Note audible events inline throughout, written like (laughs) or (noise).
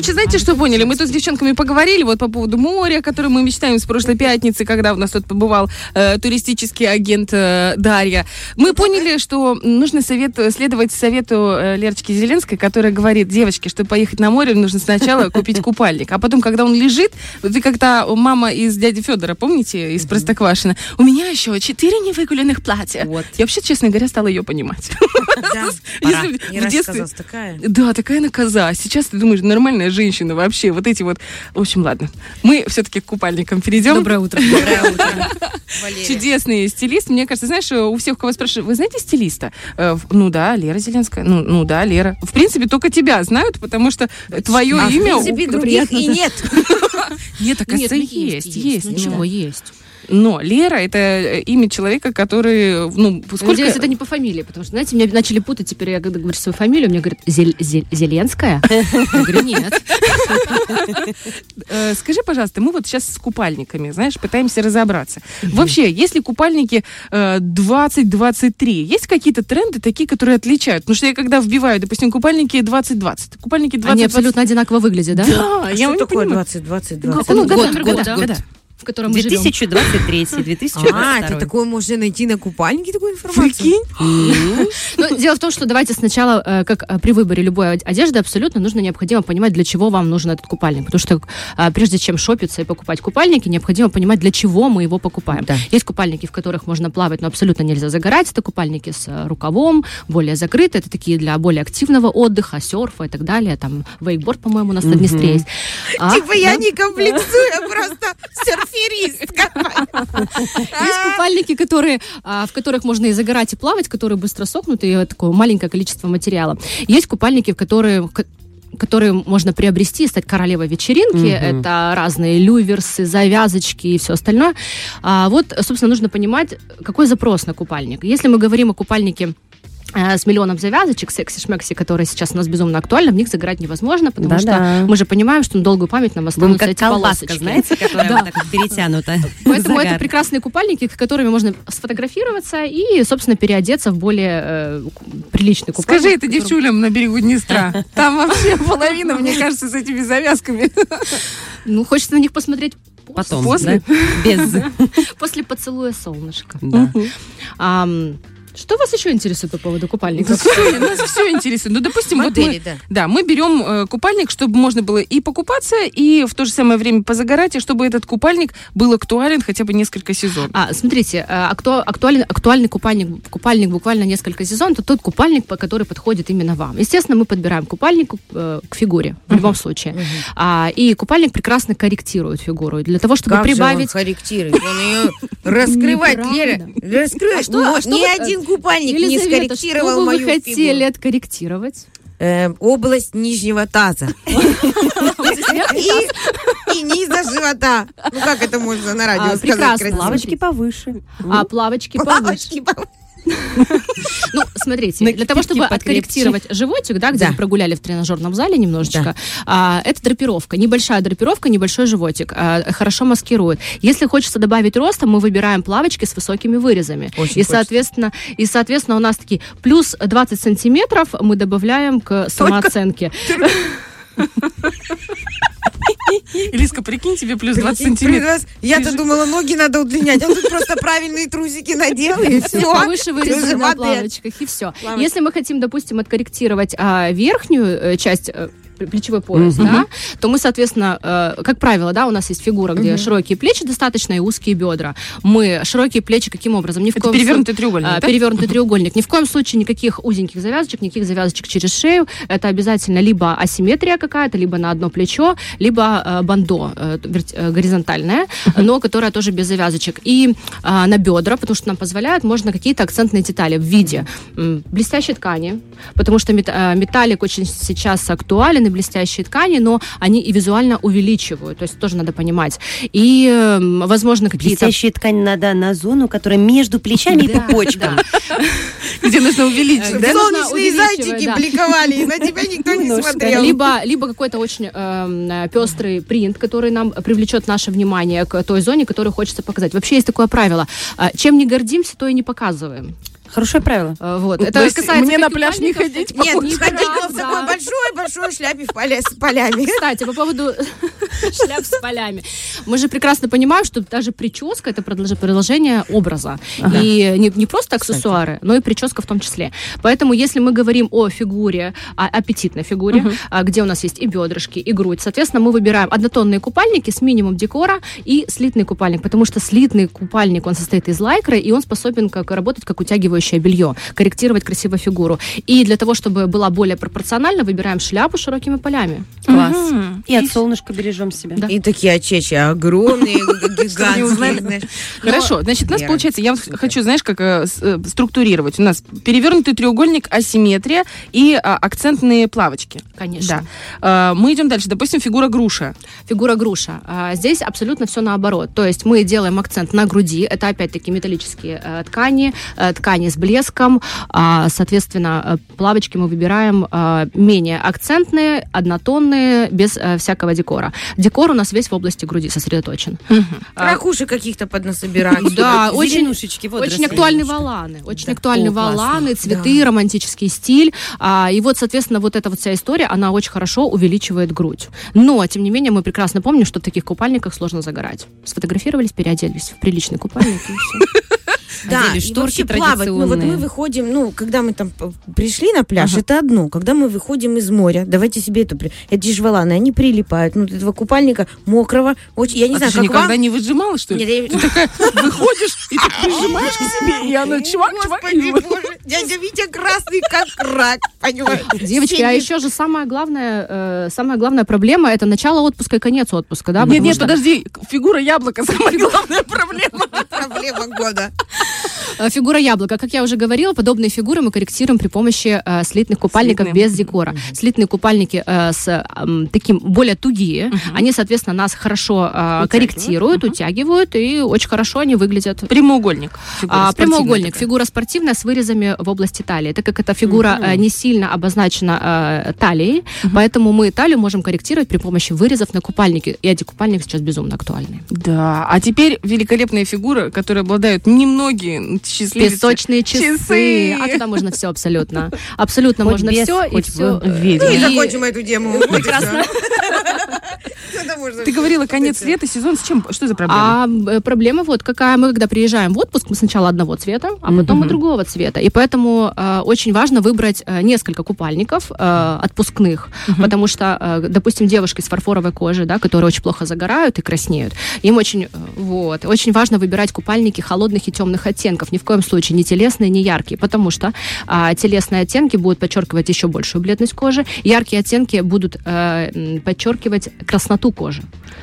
короче, знаете, что поняли? Мы тут с девчонками поговорили вот по поводу моря, о котором мы мечтаем с прошлой пятницы, когда у нас тут побывал э, туристический агент э, Дарья. Мы поняли, что нужно совет, следовать совету э, Лерочки Зеленской, которая говорит, девочки, чтобы поехать на море, нужно сначала (laughs) купить купальник. А потом, когда он лежит, вы когда мама из дяди Федора, помните, из Простоквашина, у меня еще четыре невыгуленных платья. Вот. Я вообще, честно говоря, стала ее понимать. (laughs) Да, (laughs) пора. Не рассказалась такая. да, такая она коза. Сейчас ты думаешь, нормальная женщина вообще. Вот эти вот... В общем, ладно. Мы все-таки к купальникам перейдем. Доброе утро. Доброе утро, (laughs) Валерия. Чудесный стилист. Мне кажется, знаешь, у всех, кого спрашивают, вы знаете стилиста? Э, в- ну да, Лера Зеленская. Ну, ну да, Лера. В принципе, только тебя знают, потому что твое А в имя... принципе, у- других и нет. (laughs) Нет, оказывается, есть, есть. Ну Ну, чего, есть. Но Лера это э, имя человека, который, ну, сколько... Надеюсь, это не по фамилии, потому что, знаете, меня начали путать, теперь я, когда говорю свою фамилию, мне говорят, «Зель- Зель- Зеленская? Я говорю, нет. Э, Скажи, пожалуйста, мы вот сейчас с купальниками, знаешь, пытаемся разобраться. Вообще, если купальники э, 20-23, есть какие-то тренды такие, которые отличают? Потому что я когда вбиваю, допустим, купальники 20-20, купальники 20 Они абсолютно одинаково выглядят, да? Да, А я что не такое понимаю. 20, 20, Ну, 20? год, год, год. В котором мы живем. А, 2023, 2022. это такое можно найти на купальнике, такую информацию? Ну, дело в том, что давайте сначала, э, как э, при выборе любой од- одежды, абсолютно нужно необходимо понимать, для чего вам нужен этот купальник. Потому что э, прежде чем шопиться и покупать купальники, необходимо понимать, для чего мы его покупаем. Есть купальники, в которых можно плавать, но абсолютно нельзя загорать. Это купальники с рукавом, более закрытые. Это такие для более активного отдыха, серфа и так далее. Там вейкборд, по-моему, у нас на Днестре есть. А, Типа я не комплексую, я просто (laughs) серферистка. (laughs) Есть купальники, которые, а, в которых можно и загорать, и плавать, которые быстро сохнут, и такое маленькое количество материала. Есть купальники, в которые ко- которые можно приобрести и стать королевой вечеринки. Это разные люверсы, завязочки и все остальное. А вот, собственно, нужно понимать, какой запрос на купальник. Если мы говорим о купальнике с миллионом завязочек, секси-шмекси, которые сейчас у нас безумно актуальны, в них загорать невозможно, потому Да-да. что мы же понимаем, что на долгую память нам Будем останутся как эти колбаска, полосочки. знаете, (laughs) которая Да. вот так вот перетянута. (laughs) Поэтому это прекрасные купальники, с которыми можно сфотографироваться и, собственно, переодеться в более э, приличный купальник. Скажи это который- девчулям на берегу Днестра. (laughs) Там вообще половина, мне кажется, с этими завязками. Ну, хочется на них посмотреть Потом, После? да? Без. после поцелуя солнышка. Да. Что вас еще интересует по поводу купальников? Всё, нас все интересует. Ну, допустим, вот Модели, мы, да. да, мы берем э, купальник, чтобы можно было и покупаться, и в то же самое время позагорать, и чтобы этот купальник был актуален хотя бы несколько сезонов. А, смотрите, э, акту- актуален, актуальный купальник, купальник буквально несколько сезонов, это тот купальник, по- который подходит именно вам. Естественно, мы подбираем купальник э, к фигуре в любом случае. А, и купальник прекрасно корректирует фигуру. Для того, чтобы Как же он прибавить... корректирует? Он ее (laughs) раскрывать, Неправда. Лера. Что- что Ни один купальник не Елизавета, скорректировал что бы вы мою хотели фигуру. откорректировать? Э, Область нижнего таза. (laughs) И низа живота. Ну как это можно на радио А, сказать прекрасно. Плавочки повыше. А плавочки повыше. (laughs) Ну, смотрите, для того, чтобы откорректировать животик, да, где вы прогуляли в тренажерном зале немножечко, а, это драпировка. Небольшая драпировка, небольшой животик. а, хорошо маскирует. Если хочется добавить роста, мы выбираем плавочки с высокими вырезами. И, соответственно, и, соответственно, у нас такие плюс 20 сантиметров мы добавляем к самооценке. (laughs) (laughs) Элиска, прикинь, тебе плюс 20 Прикинь, сантиметров. Я-то думала, ноги надо удлинять. Он тут просто правильные трусики надел, и все. Повыше вырезаны на плавочках, и все. Если мы хотим, допустим, откорректировать а, верхнюю э, часть э, плечевой пояс, да, то мы, соответственно, э, как правило, да, у нас есть фигура, где широкие плечи достаточно и узкие бедра. Мы широкие плечи каким образом? Ни в Это коем перевернутый слу- треугольник, а, да? Перевернутый треугольник. Ни в коем случае никаких узеньких завязочек, никаких завязочек через шею. Это обязательно либо асимметрия какая-то, либо на одно плечо, либо э, бандо э, э, горизонтальное, но которое тоже без завязочек. И а, на бедра, потому что нам позволяет, можно какие-то акцентные детали в виде м, блестящей ткани, потому что мет- э, металлик очень сейчас актуален, и блестящие ткани, но они и визуально увеличивают, то есть тоже надо понимать. И, эм, возможно, какие-то... Блестящая ткань надо на зону, которая между плечами и пупочком. Где нужно увеличить, Солнечные зайчики бликовали, и на тебя никто не смотрел. Либо, либо какой-то очень эм, пестрый принт, который нам привлечет наше внимание к той зоне, которую хочется показать. Вообще есть такое правило. а, Чем не гордимся, то и не показываем. Хорошее правило. Э, Вот. То Это есть касается мне на пляж не ходить? Нет, не ходить но в такой большой-большой шляпе в поле с полями. Кстати, по поводу (laughs) шляп с полями. Мы же прекрасно понимаем, что даже прическа это продолж- продолжение образа. И не, не просто аксессуары, но и прическа в том числе. Поэтому, если мы говорим о фигуре, о аппетитной фигуре, а, где у нас есть и бедрышки, и грудь, соответственно, мы выбираем однотонные купальники с минимум декора и слитный купальник, потому что слитный купальник, он состоит из лайкры, и он способен как работать как утягивающее белье, корректировать красиво фигуру. И для того, чтобы была более пропорциональна, выбираем шляпу с широкими полями. Класс. Мгм. И от солнышка бережем себя. Да. И такие очечи огромные, (laughs) гигантские. Хорошо, значит, у нас получается, я хочу, знаешь, как э, э, структурировать. У нас перевернутый треугольник, асимметрия и а, акцентные плавочки. Конечно. Э, Мы идем дальше. Допустим, фигура груша. Фигура груша. А, Здесь абсолютно все наоборот. То есть мы делаем акцент на груди. Это опять-таки металлические ткани, ткани с блеском. А, Соответственно, э, плавочки мы выбираем э, менее акцентные, однотонные, без э, всякого декора. Декор у нас весь в области груди сосредоточен. А, Ракуши каких-то поднасобирать. (laughs) Да, очень, очень актуальны валаны. Очень Да. актуальны О, классно. валаны, цветы, романтический стиль. А, и вот, соответственно, вот эта вот вся история, она очень хорошо увеличивает грудь. Но, тем не менее, мы прекрасно помним, что в таких купальниках сложно загорать. Сфотографировались, переоделись в приличный купальник и все. Да, Одели и шторки вообще плавать. Ну, вот мы выходим, ну, когда мы там п- пришли на пляж, это одно. Когда мы выходим из моря, давайте себе это... при- Эти же валаны, они прилипают. Ну, этого купальника мокрого. Очень, я не а знаю, ты как никогда вам. не выжимала, что ли? Нет, я- (laughs) Выходишь и так прижимаешь к себе, и она чувак, чувак. Господи боже, дядя Витя красный, как рак, понимаешь? Девочки, а еще же самая главная, э, самая главная проблема это начало отпуска и конец отпуска, да? Нет, нет, что, подожди, фигура яблока самая главная проблема. (laughs) Проблема года. э, Фигура яблока. Как я уже говорила, подобные фигуры мы корректируем при помощи э, слитных купальников Слитные. без декора. Слитные купальники э, с м, таким более тугие, они, соответственно, нас хорошо э, Утягивают. корректируют, утягивают, и очень хорошо они выглядят. Прямоугольник. фигура, А, прямоугольник, такая. фигура спортивная с вырезами в области талии. Так как эта фигура э, не сильно обозначена э, талией, поэтому мы талию можем корректировать при помощи вырезов на купальнике. И эти купальники сейчас безумно актуальны. Да, а теперь великолепные фигуры, которые обладают немногие счастливцы. Песочные часы. Часы. А туда можно все абсолютно. (laughs) Абсолютно Хоть можно без, все. И все. Ну и закончим эту тему. Прекрасно. (laughs) (laughs) Ты говорила, конец лета, сезон с чем? Что за проблема? А э, проблема вот какая. Мы когда приезжаем в отпуск, мы сначала одного цвета, а потом и другого цвета. И поэтому э, очень важно выбрать э, несколько купальников отпускных, потому что, допустим, девушки с фарфоровой кожей, да, которые очень плохо загорают и краснеют, им очень, вот, очень важно выбирать купальники холодных и темных оттенков. Ни в коем случае не телесные, не яркие, потому что а, телесные оттенки будут подчеркивать еще большую бледность кожи, яркие оттенки будут э, подчеркивать красноту кожи.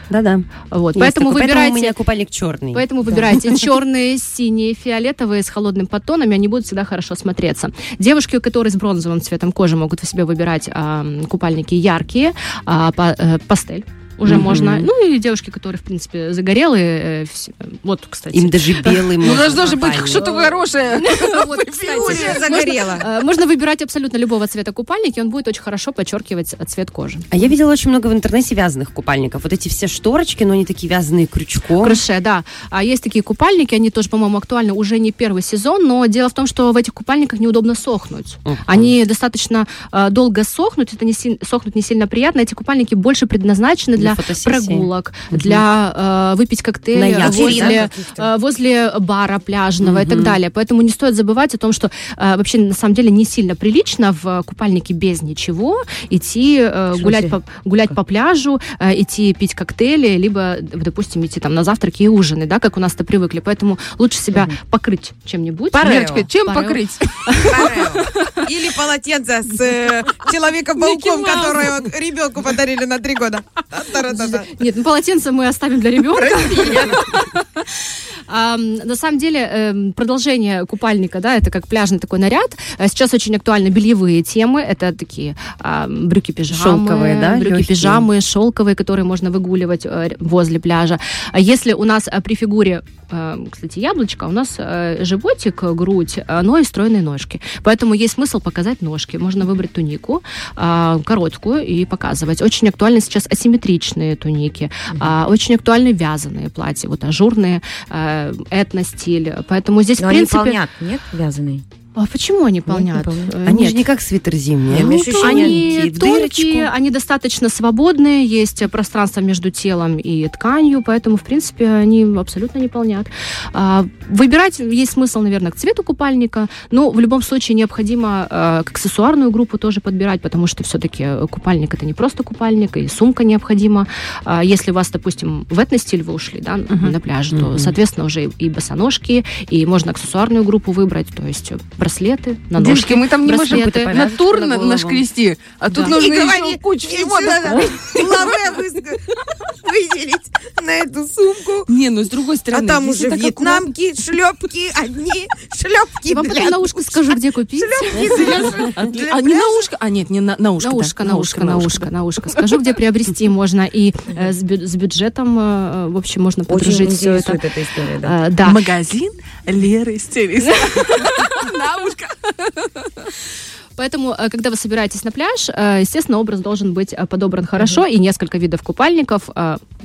Да-да. Вот, Есть поэтому такой. выбирайте. у меня купальник черный. Поэтому выбирайте (laughs) черные, синие, фиолетовые с холодным подтонами, они будут всегда хорошо смотреться. Девушки, у которых с бронзовым цветом кожи, могут в себе выбирать м, купальники яркие, а, па- э, пастель. Уже Мгм. можно. Ну и девушки, которые, в принципе, загорелые. э, вс- Вот, кстати. Им даже белый Ну, можно должно же быть что-то хорошее. (laughs) Вот, кстати, Уже можно- загорела. э, Можно выбирать абсолютно любого цвета купальник, и он будет очень хорошо подчеркивать э, цвет кожи. А я видела очень много в интернете вязаных купальников. Вот эти все шторочки, но они такие вязаные крючком. Крыше, да. А есть такие купальники, они тоже, по-моему, актуальны уже не первый сезон, но дело в том, что в этих купальниках неудобно сохнуть. Они достаточно э, долго сохнут, это не сохнут не сильно приятно. Эти купальники больше предназначены Для для, фотосессии. прогулок, для э, выпить коктейль На э, яхте, возле, да, э, возле бара пляжного и так далее. Поэтому не стоит забывать о том, что э, вообще на самом деле не сильно прилично в купальнике без ничего идти э, гулять по, гулять по пляжу, э, идти пить коктейли, либо, допустим, идти там на завтраки и ужины, да, как у нас-то привыкли. Поэтому лучше себя покрыть чем-нибудь. Парео. Чем Парео. покрыть? (laughs) Парео. Или полотенце с э, человеком-пауком, которое ребенку подарили на три года. Нет, ну полотенце мы оставим для ребенка. Ам, На самом деле, эм, продолжение купальника, да, это как пляжный такой наряд. Э, Сейчас очень актуальны бельевые темы. Это такие ам, брюки-пижамы. Шелковые, да, Брюки-пижамы шелковые, которые можно выгуливать э, возле пляжа. А если у нас э, при фигуре, э, кстати, яблочко, у нас животик, грудь, но и стройные ножки. Поэтому есть смысл показать ножки. Можно выбрать тунику а, короткую и показывать. Очень актуальны сейчас асимметричные туники, а, очень актуальны вязаные платья, вот ажурные, этно-стиль. Поэтому здесь, Но в они принципе... полнят, нет, вязаные? А почему они полнят? полнят. Э, Они нет. же не как свитер зимний. Я Они тонкие, они достаточно свободные, есть э, пространство между телом и тканью, поэтому, в принципе, они абсолютно не полнят. А, Выбирать есть смысл, наверное, к цвету купальника, но в любом случае необходимо э, к аксессуарную группу тоже подбирать, потому что все-таки купальник это не просто купальник, и сумка необходима. А Если у вас, допустим, в этно-стиль вы ушли да, на пляже, то, соответственно, уже и босоножки, и можно аксессуарную группу выбрать, то есть браслеты на ножки. Девушки, мы там не можем браслеты. на повязочку тур на нашкрести, а тут Да. нужно Не еще кучу всего. Лаве вы- выделить на эту сумку. Не, ну с другой А стороны, там если уже вьетнамки, шлепки, одни шлепки. Вам потом на ушко скажу, где купить. Шлепки А не на ушко? А нет, не на, ушко. На ушко, на ушко, на ушко, на ушко. Скажу, где приобрести можно. И э, с бю- с бюджетом, э, в общем, можно подружить все это. эта история, да. Э, Да. Магазин Леры Стилист. На ушко. (laughs) Поэтому, э, когда вы собираетесь на пляж, э, естественно, образ должен быть э, подобран хорошо, и несколько видов купальников.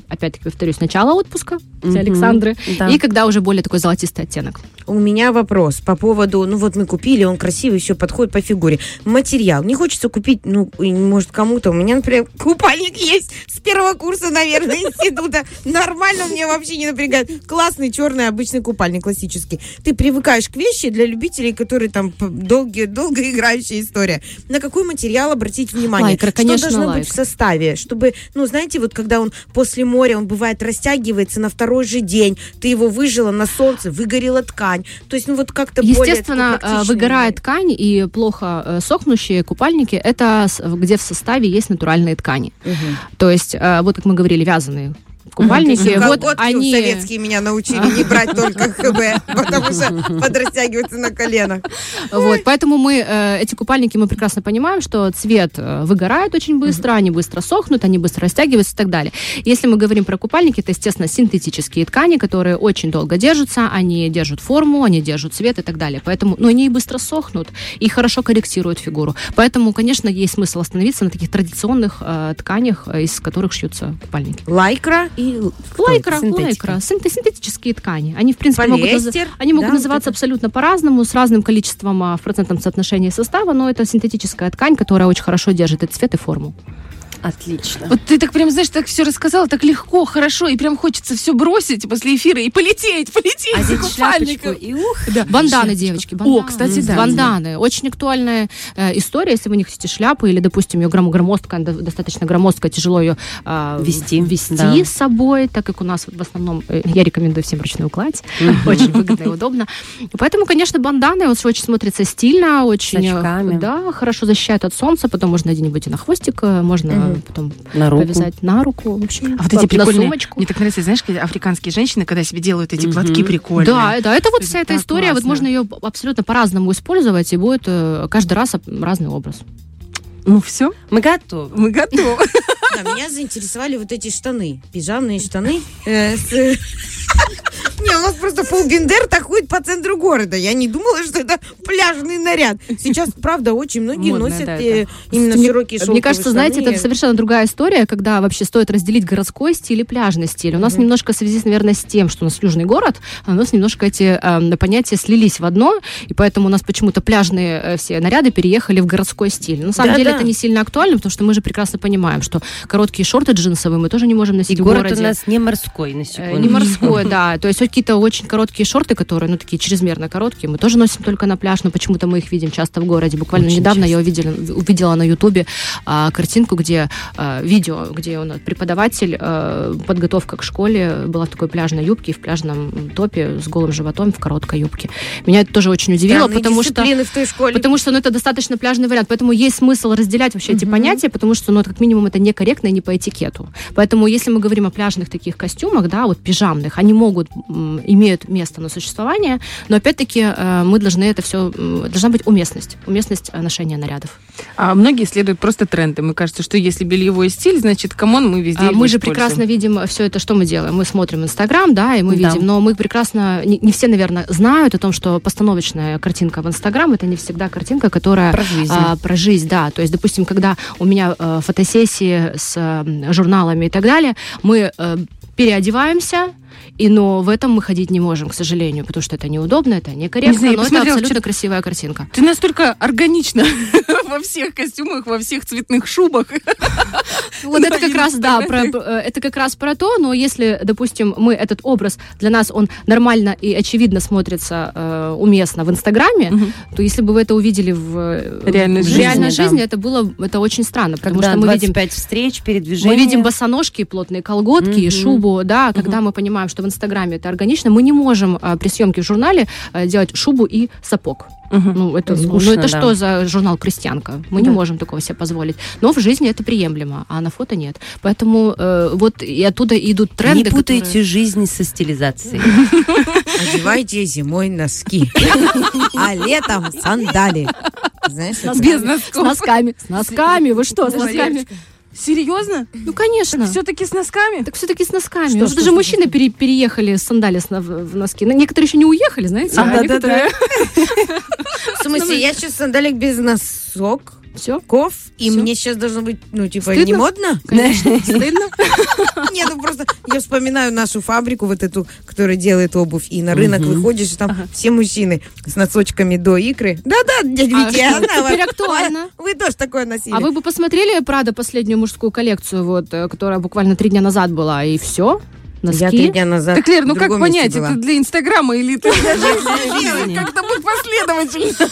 Опять-таки, повторюсь, начало отпуска для Александры, Да. и когда уже более такой золотистый оттенок. У меня вопрос по поводу, ну вот мы купили, он красивый, все подходит по фигуре. Материал. Не хочется купить, ну, может, кому-то. У меня, например, купальник есть с первого курса, наверное, института. Нормально, мне вообще не напрягает. Классный черный обычный купальник, классический. Ты привыкаешь к вещи для любителей, которые там долгие, долгоиграющая история. На какой материал обратить внимание? Что конечно, должно лайкра. быть в составе? Чтобы, ну, знаете, вот когда он после моря, он бывает растягивается на второй же день, ты его выжила на солнце, выгорела ткань. То есть, ну, вот как-то более Естественно, э, практичный выгорает ткань и плохо э, сохнущие купальники, это где в составе есть натуральные ткани. Мгм. То есть, э, вот как мы говорили, вязаные купальники, Ну, вот они... советские меня научили не брать только (laughs) ХБ, потому что подрастягиваются на коленах. Вот, поэтому мы э, эти купальники мы прекрасно понимаем, что цвет э, выгорает очень быстро, они быстро сохнут, они быстро растягиваются и так далее. Если мы говорим про купальники, это, естественно, синтетические ткани, которые очень долго держатся, они держат форму, они держат цвет и так далее. Поэтому, но они и быстро сохнут и хорошо корректируют фигуру. Поэтому, конечно, есть смысл остановиться на таких традиционных э, тканях, э, из которых шьются купальники. Лайкра и... Лайкра, Синтетика. лайкра, синте- синтетические ткани. Они, в принципе, могут, Полиэстер, они могут да, вот называться это. абсолютно по-разному, с разным количеством а, в процентном соотношении состава, но это синтетическая ткань, которая очень хорошо держит и цвет, и форму. Отлично. Вот ты так прям, знаешь, так все рассказала, так легко, хорошо, и прям хочется все бросить после эфира и полететь, полететь Одеть за шляпочку купальником. и ух. Да. Банданы, девочки, банданы. О, кстати, да. Банданы. Очень актуальная э, история, если вы не хотите шляпу, или, допустим, ее гром- громоздкая, до- достаточно громоздкая, тяжело ее а, Вести, вести да. с собой, так как у нас в основном, э, я рекомендую всем ручную кладь, очень выгодно и удобно. Поэтому, конечно, банданы вот, очень смотрятся стильно, очень... э, очками. Да, хорошо защищают от солнца, потом можно где-нибудь и на хвостик, э, можно потом На руку. повязать на руку, в общем, А вот эти на прикольные, сумочку. мне так нравится, знаешь, когда африканские женщины, когда себе делают эти платки прикольные. Да, да, это вот Это вся эта история, вот можно ее абсолютно по-разному использовать, и будет э, каждый раз разный образ. Ну все, Мы готовы. мы готовы. Да, меня заинтересовали вот эти штаны, пижамные штаны. э, Не, у нас просто полбендер так ходит по центру города. Я не думала, что это пляжный наряд. Сейчас, правда, очень многие Модно, носят да, э, именно Мне- широкие шелковые Мне кажется, знаете, штаны. это совершенно другая история, когда вообще стоит разделить городской стиль и пляжный стиль. У нас Мгм. немножко в связи, наверное, с тем, что у нас южный город, а у нас немножко эти э, понятия слились в одно, и поэтому у нас почему-то пляжные э, все наряды переехали в городской стиль. На самом Да, деле да. это не сильно актуально, потому что мы же прекрасно понимаем, что короткие шорты джинсовые мы тоже не можем И носить в город городе. у нас не морской, на Э, секунду. Не морской, (laughs) да. То есть какие-то очень короткие шорты, которые, ну, такие чрезмерно короткие, мы тоже носим только на пляж, но почему-то мы их видим часто в городе. Буквально Очень недавно я увидела, увидела на Ютубе а, картинку, где а, видео, где он преподаватель, а, подготовка к школе, была в такой пляжной юбке, и в пляжном топе с голым животом в короткой юбке. Меня это тоже очень удивило, Странные потому что... в той школе. Потому что ну, это достаточно пляжный вариант. Поэтому есть смысл разделять вообще эти Мгм. понятия, потому что, ну, как минимум, это некорректно и не по этикету. Поэтому, если мы говорим о пляжных таких костюмах, да, вот пижамных, они могут, имеют место на существование, но опять-таки э, мы должны это все, должна быть уместность, уместность э, ношения нарядов. А многие следуют просто тренды. Мне кажется, что если бельевой стиль, значит, come on, мы везде А мы же используем. прекрасно видим все это, что мы делаем. Мы смотрим Инстаграм, да, и мы Да. видим, но мы прекрасно, не, не все, наверное, знают о том, что постановочная картинка в Инстаграм это не всегда картинка, которая Про жизнь. а, про жизнь, да. То есть, допустим, когда у меня э, фотосессии с э, журналами и так далее, мы э, переодеваемся, И, но в этом мы ходить не можем, к сожалению, потому что это неудобно, это некорректно, Не знаю, я но это абсолютно вчера- красивая картинка. Ты настолько органично (laughs) во всех костюмах, во всех цветных шубах. (laughs) Вот это как раз, да, э, это как раз про то, но если, допустим, мы этот образ, для нас он нормально и очевидно смотрится э, уместно в Инстаграме, то если бы вы это увидели в, Реальной жизни, это было это очень странно, потому что мы видим 25 встреч, мы передвижения. видим босоножки, плотные колготки, шубу, да, когда мы понимаем, что в Инстаграме это органично, мы не можем а, при съемке в журнале а, делать шубу и сапог. Ну, это, ну, Скучно, это да. что за журнал «Крестьянка»? Мы не Да. можем такого себе позволить. Но в жизни это приемлемо, а на фото нет. Поэтому э, вот и оттуда идут тренды, Не путайте которые- жизнь со стилизацией. Одевайте зимой носки, а летом сандали. Знаешь, С. Без С носков. носками. С носками. Вы что, с носками? Серьезно? Ну, конечно. Все-таки с носками? Так все-таки с носками. Что, что, даже что, мужчины пере- переехали с сандали с на- в в носки. Но некоторые еще не уехали, знаете, А, а, да-да-да. некоторые... (laughs) В смысле, я сейчас сандалик без носок, Все. ков, и Всё. мне сейчас должно быть, ну, типа, Стыдно? не модно? Конечно, стыдно. (laughs) Нет, ну просто я вспоминаю нашу фабрику, вот эту, которая делает обувь, и на рынок выходишь, и там все мужчины с носочками до икры. Да-да, дядя А Витя, я что, знаю. теперь Вы- актуально. (laughs) Вы тоже такое носили. А вы бы посмотрели, Прада, последнюю мужскую коллекцию, вот, э, которая буквально три дня назад была, и все? Носки? Я три дня назад Так, Лер, ну как понять, это для Инстаграма или это (laughs) для жизни. жизни? Как-то будь последовательно.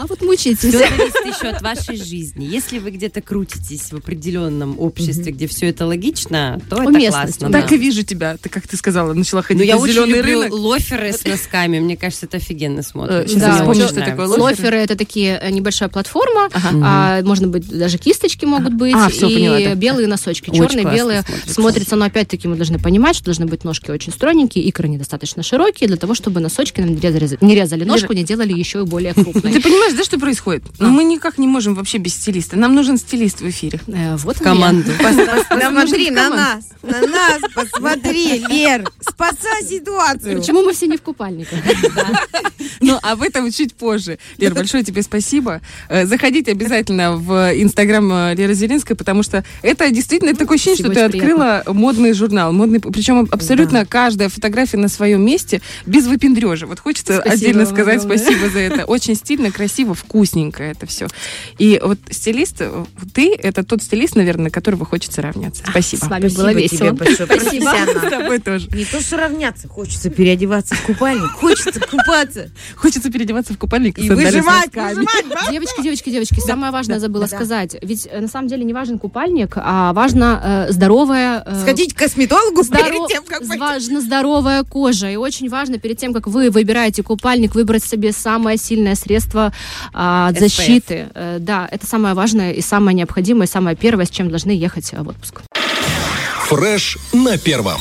А вот мучитесь. Все зависит еще от вашей жизни. Если вы где-то крутитесь в определенном обществе, где все это логично, то это классно. да. Так и вижу тебя. Ты, как ты сказала, начала Ну, ходить я на зеленый рынок. лоферы с носками. Мне кажется, это офигенно Э, смотрится. вспомню, очень что такое лоферы. Лоферы это такие э, небольшая платформа, а, можно быть даже кисточки могут быть А, и да. белые носочки, черные, белые смотрится. Но опять-таки мы должны понимать, что должны быть ножки очень стройненькие, икры недостаточно широкие для того, чтобы носочки нам не резали, не резали ножку, не делали еще и более (laughs) крупной. Ты понимаешь, да, что происходит? Ну, мы никак не можем вообще без стилиста. Нам нужен стилист в эфире. Э, Вот В команду. Посмотри на нас, на нас, посмотри, Лер, спасай ситуацию. Почему мы все не в купальниках? Ну, об этом чуть позже. Лер, большое тебе спасибо. Э, Заходите обязательно в Инстаграм э, Леры Зеленской, потому что это действительно такое ощущение, что ты открыла модный журнал. Модный, причем абсолютно каждая фотография на своем месте, без выпендрежа. Вот хочется отдельно сказать спасибо за это. Очень стильно, красиво, вкусненько это все. И вот стилист, ты, это тот стилист, наверное, на которого хочется равняться. Спасибо. С вами было Спасибо весело. тебе большое. Спасибо. С тобой тоже. Не то, что равняться, хочется переодеваться в купальник, хочется купаться Хочется переодеваться в купальник и выжимать, выжимать? Девочки, девочки, девочки, самое важное забыла сказать. Ведь э, на самом деле не важен купальник, а важно э, здоровая... э, Сходить к косметологу перед тем, как. Важна здоровая кожа. И очень важно перед тем, как вы выбираете купальник, выбрать себе самое сильное средство а, от SPF. защиты. Э, да, это самое важное и самое необходимое, и самое первое, с чем должны ехать э, в отпуск. Фреш на первом.